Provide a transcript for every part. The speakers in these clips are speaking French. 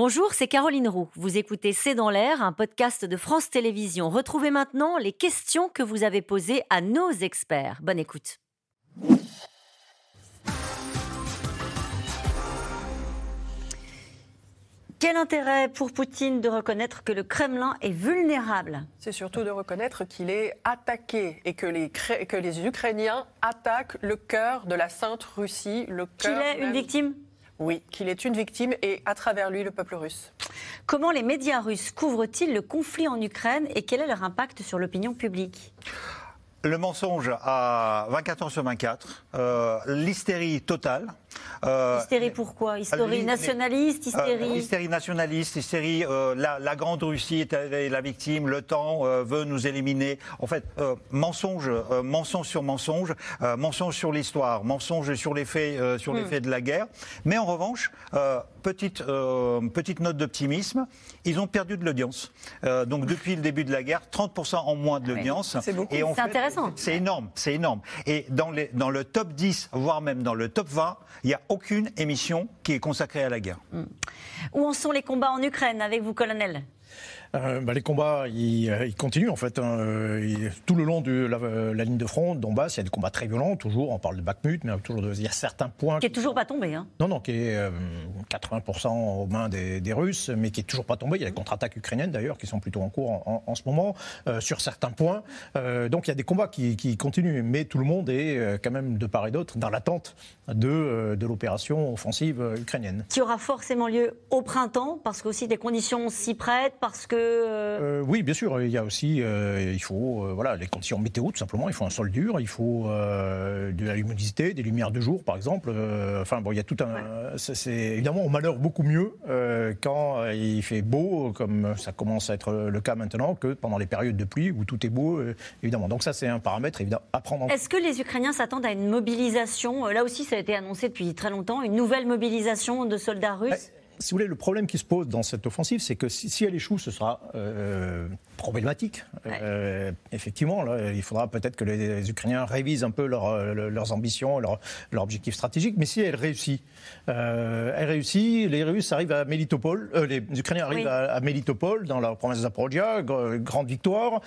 Bonjour, c'est Caroline Roux. Vous écoutez C'est dans l'air, un podcast de France Télévisions. Retrouvez maintenant les questions que vous avez posées à nos experts. Bonne écoute. Quel intérêt pour Poutine de reconnaître que le Kremlin est vulnérable? C'est surtout de reconnaître qu'il est attaqué et que les, que les Ukrainiens attaquent le cœur de la Sainte Russie. Qu'il est une victime? Oui, qu'il est une victime et à travers lui le peuple russe. Comment les médias russes couvrent-ils le conflit en Ukraine et quel est leur impact sur l'opinion publique? Le mensonge à 24 heures sur 24, euh, l'hystérie totale. Euh, hystérie pourquoi? Hystérie nationaliste, euh, hystérie... hystérie nationaliste, hystérie, la, la, grande Russie est la victime, le temps veut nous éliminer. En fait, mensonge, mensonge sur mensonge, mensonge sur l'histoire, mensonge sur les faits, sur les hmm. faits de la guerre. Mais en revanche, petite, petite note d'optimisme, ils ont perdu de l'audience. donc depuis le début de la guerre, 30% en moins de ah l'audience. C'est beaucoup. C'est intéressant. C'est énorme, c'est énorme. Et dans, les, dans le top 10, voire même dans le top 20, il n'y a aucune émission qui est consacrée à la guerre. Où en sont les combats en Ukraine avec vous, colonel? Euh, bah, les combats, ils, euh, continuent en fait. Hein. tout le long de la, ligne de front, Donbass, il y a des combats très violents, toujours. On parle de Bakhmut, mais toujours il y a certains points. Qui est toujours pas tombé, hein Non, non, qui est 80% euh, aux mains des, Russes, mais qui est toujours pas tombé. Il y a des contre-attaques ukrainiennes d'ailleurs qui sont plutôt en cours en, ce moment sur certains points. donc il y a des combats qui, qui, continuent, mais tout le monde est quand même de part et d'autre dans l'attente de, de l'opération offensive ukrainienne. Qui aura forcément lieu au printemps, parce que aussi des conditions s'y prêtent, parce que euh, euh, oui, bien sûr. Il y a aussi, euh, il faut, voilà, les conditions météo tout simplement. Il faut un sol dur, il faut de la luminosité, des lumières de jour, par exemple. enfin bon, il y a tout un. C'est évidemment au malheur beaucoup mieux quand il fait beau, comme ça commence à être le cas maintenant, que pendant les périodes de pluie où tout est beau, évidemment. Donc ça, c'est un paramètre évidemment à prendre en compte. Est-ce que les Ukrainiens s'attendent à une mobilisation? Là aussi, ça a été annoncé depuis très longtemps, une nouvelle mobilisation de soldats russes? Si vous voulez, le problème qui se pose dans cette offensive, c'est que si, elle échoue, ce sera euh, problématique. Euh, effectivement, là, il faudra peut-être que les, Ukrainiens révisent un peu euh, leurs ambitions, leurs leur objectifs stratégiques. Mais si elle réussit, elle réussit, les Russes arrivent à Melitopol, les Ukrainiens arrivent à, à, Melitopol, dans la province de Zaporozhia, grande victoire.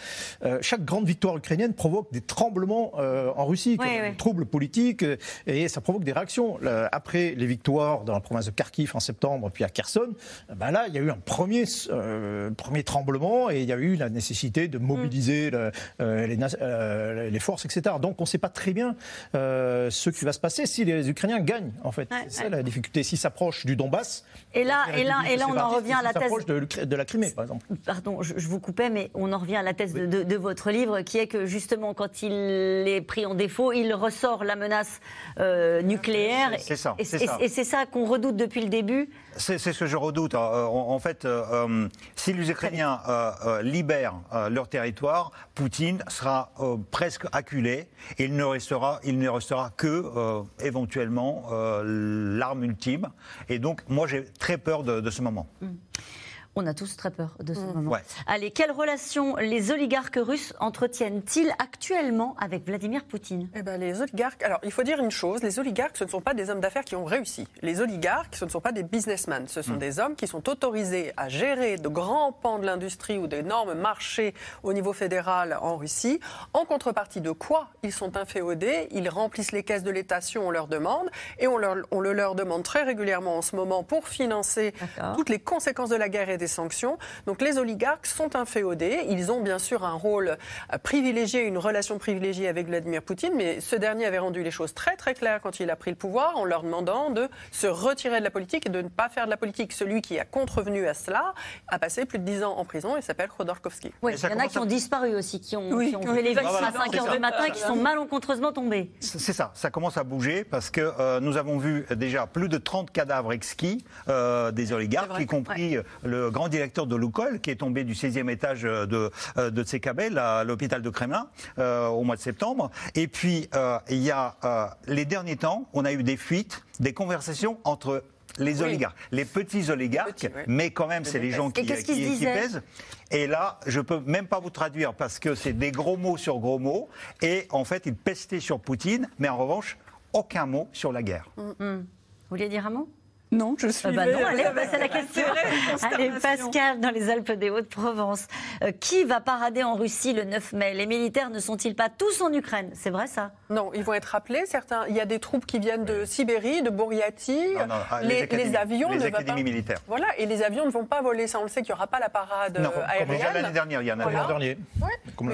chaque grande victoire ukrainienne provoque des tremblements en Russie, des troubles politiques, et ça provoque des réactions. Après les victoires dans la province de Kharkiv en septembre, puis à Kherson, ben là, il y a eu un premier, euh, premier tremblement et il y a eu la nécessité de mobiliser euh, euh, les, forces, etc. Donc on ne sait pas très bien ce qui va se passer si les Ukrainiens gagnent, en fait. c'est ça la difficulté. S'ils s'approchent du Donbass. Et là, et là, et là on en revient à la thèse. De, de, la Crimée, par exemple. Pardon, je, vous coupais, mais on en revient à la thèse de, votre livre qui est que justement, quand il est pris en défaut, il ressort la menace nucléaire. C'est ça. Et c'est ça, ça qu'on redoute depuis le début. C'est ce que je redoute. Hein. En, fait, euh, euh, si les Ukrainiens euh, libèrent leur territoire, Poutine sera presque acculé et il ne restera, il ne restera que éventuellement l'arme ultime. Et donc, moi, j'ai très peur de, ce moment. Mm. On a tous très peur de ce mmh. moment. Allez, quelles relations les oligarques russes entretiennent-ils actuellement avec Vladimir Poutine? Eh ben, Les oligarques, alors il faut dire une chose, les oligarques, ce ne sont pas des hommes d'affaires qui ont réussi. Les oligarques, ce ne sont pas des businessmen, ce sont mmh. des hommes qui sont autorisés à gérer de grands pans de l'industrie ou d'énormes marchés au niveau fédéral en Russie, en contrepartie de quoi ils sont inféodés, ils remplissent les caisses de l'État si on leur demande, et on, leur, on le leur demande très régulièrement en ce moment pour financer toutes les conséquences de la guerre et des sanctions. Donc les oligarques sont inféodés. Ils ont bien sûr un rôle euh, privilégié, une relation privilégiée avec Vladimir Poutine, mais ce dernier avait rendu les choses très très claires quand il a pris le pouvoir en leur demandant de se retirer de la politique et de ne pas faire de la politique. Celui qui a contrevenu à cela a passé plus de 10 ans en prison. Il s'appelle Khodorkovsky. Oui, il y en a qui ont disparu aussi, qui ont, fait les vaccination à 5 h du matin et qui sont malencontreusement tombés. C'est ça, ça commence à bouger parce que euh, nous avons vu déjà plus de 30 cadavres exquis euh, des oligarques, y compris le grand directeur de Lukoil, qui est tombé du 16e étage de, euh, de Tsekabel à l'hôpital de Kremlin euh, au mois de septembre. Et puis, euh, il y a les derniers temps, on a eu des fuites, des conversations entre les oligarques, les petits oligarques, mais quand même, c'est les gens qui, qui, pèsent. Et là, je peux même pas vous traduire parce que c'est des gros mots sur gros mots. Et en fait, ils pestaient sur Poutine, mais en revanche, aucun mot sur la guerre. Mm. Vous vouliez dire un mot? Non, je suis. Euh, bah non, allez, c'est la question. Allez, Pascal, dans les Alpes des Hauts-de-Provence. Euh, qui va parader en Russie le 9 mai? Les militaires ne sont-ils pas tous en Ukraine? C'est vrai ça? Non, ils vont être rappelés. Certains, il y a des troupes qui viennent de Sibérie, de Bouriatie. Ah, les, avions les ne académies militaires. Voilà, et les avions ne vont pas voler. Ça, on le sait qu'il n'y aura pas la parade non, aérienne. l'année dernière, il y en a voilà. dernier. Ouais.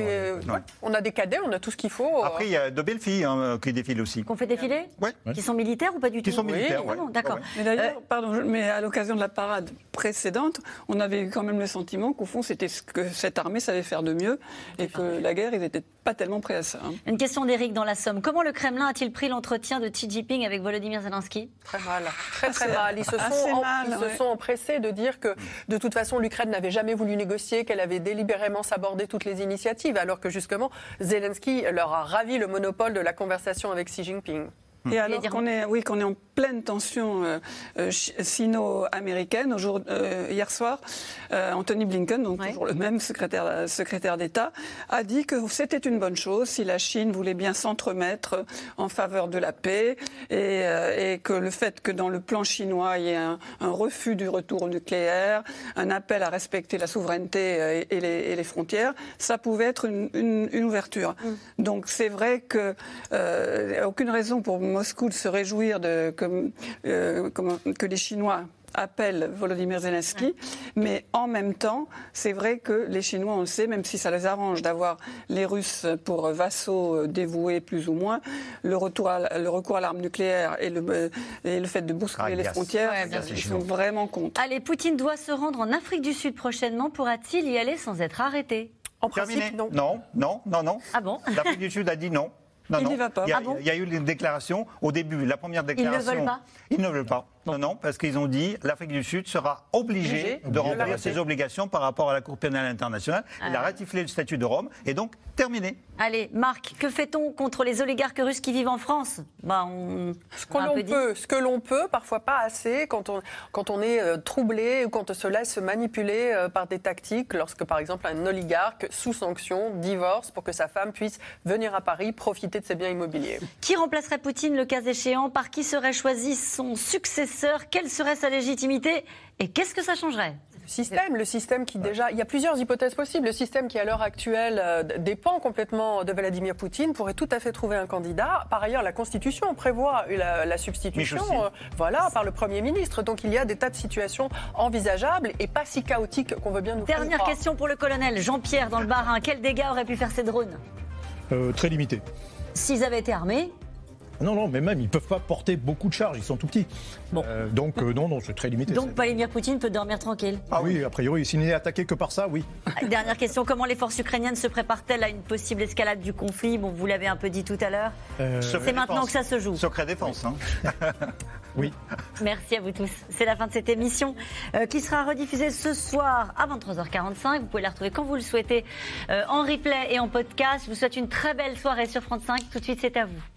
On a des cadets, on a tout ce qu'il faut. Après, il y a de belles filles hein, qui défilent aussi. Qu'on fait défiler Oui. Qui sont militaires ou pas du tout Qui sont militaires, oui. Ah D'accord. Euh, pardon, mais à l'occasion de la parade précédente, on avait eu quand même le sentiment qu'au fond, c'était ce que cette armée savait faire de mieux et que la guerre, ils n'étaient pas tellement prêts à ça. Hein. Une question d'Éric dans la Somme. Comment le Kremlin a-t-il pris l'entretien de Xi Jinping avec Volodymyr Zelensky? Très mal, très très mal. Ils se, sont, ils se sont empressés de dire que de toute façon l'Ukraine n'avait jamais voulu négocier, qu'elle avait délibérément sabordé toutes les initiatives, alors que justement Zelensky leur a ravi le monopole de la conversation avec Xi Jinping. Et alors qu'on est, oui, qu'on est en pleine tension euh, euh, sino-américaine, euh, hier soir, Anthony Blinken, donc toujours le même secrétaire, secrétaire d'État, a dit que c'était une bonne chose si la Chine voulait bien s'entremettre en faveur de la paix et, et, que le fait que dans le plan chinois il y ait un, refus du retour au nucléaire, un appel à respecter la souveraineté et, les, et les, frontières, ça pouvait être une, une, une ouverture. Mm. Donc c'est vrai que aucune raison pour Moscou de se réjouir de, que, euh, que les Chinois appellent Volodymyr Zelensky, mais en même temps, c'est vrai que les Chinois, on le sait, même si ça les arrange d'avoir les Russes pour vassaux euh, dévoués plus ou moins, le, retour le recours à l'arme nucléaire et le, euh, et le fait de bousculer ah, les frontières, ils sont vraiment contre. Allez, Poutine doit se rendre en Afrique du Sud prochainement. Pourra-t-il y aller sans être arrêté? En principe, non. Non, non, non, non. Ah bon? L'Afrique du Sud a dit non. Non, il n'y va pas. Il y, a, ah bon il y a eu une déclaration au début, la première déclaration. Ils ne veulent pas Ils ne veulent pas. Non, non, parce qu'ils ont dit l'Afrique du Sud sera obligée de remplir ses obligations par rapport à la Cour pénale internationale. Il a ah. ratifié le statut de Rome et donc terminé. Allez, Marc, que fait-on contre les oligarques russes qui vivent en France? Bah, on... Ce que l'on peut, ce que l'on peut, parfois pas assez, quand on, quand on est euh, troublé ou quand on se laisse manipuler euh, par des tactiques, lorsque par exemple un oligarque sous sanction divorce pour que sa femme puisse venir à Paris profiter de ses biens immobiliers. Qui remplacerait Poutine le cas échéant? Par qui serait choisi son successeur? Quelle serait sa légitimité Et qu'est-ce que ça changerait? Système, le système qui déjà, il y a plusieurs hypothèses possibles. Le système qui à l'heure actuelle euh, dépend complètement de Vladimir Poutine pourrait tout à fait trouver un candidat. Par ailleurs, la Constitution prévoit la, substitution, euh, voilà, par le Premier ministre. Donc il y a des tas de situations envisageables et pas si chaotiques qu'on veut bien nous. Dernière question pour le colonel Jean-Pierre dans le Barin. Quels dégâts auraient pu faire ces drones? Euh, Très limités. S'ils avaient été armés non, non, mais même, ils ne peuvent pas porter beaucoup de charges, ils sont tout petits. Bon. Euh, donc, euh, non, non, c'est très limité. Donc, Vladimir Poutine peut dormir tranquille Ah oui, a priori, s'il n'est attaqué que par ça, oui. Ah, dernière question, comment les forces ukrainiennes se préparent-elles à une possible escalade du conflit? Bon, vous l'avez un peu dit tout à l'heure. Euh, c'est maintenant que ça se joue. Secret défense, hein Oui. Merci à vous tous. C'est la fin de cette émission qui sera rediffusée ce soir à 23h45. Vous pouvez la retrouver quand vous le souhaitez en replay et en podcast. Je vous souhaite une très belle soirée sur France 5. Tout de suite, c'est à vous.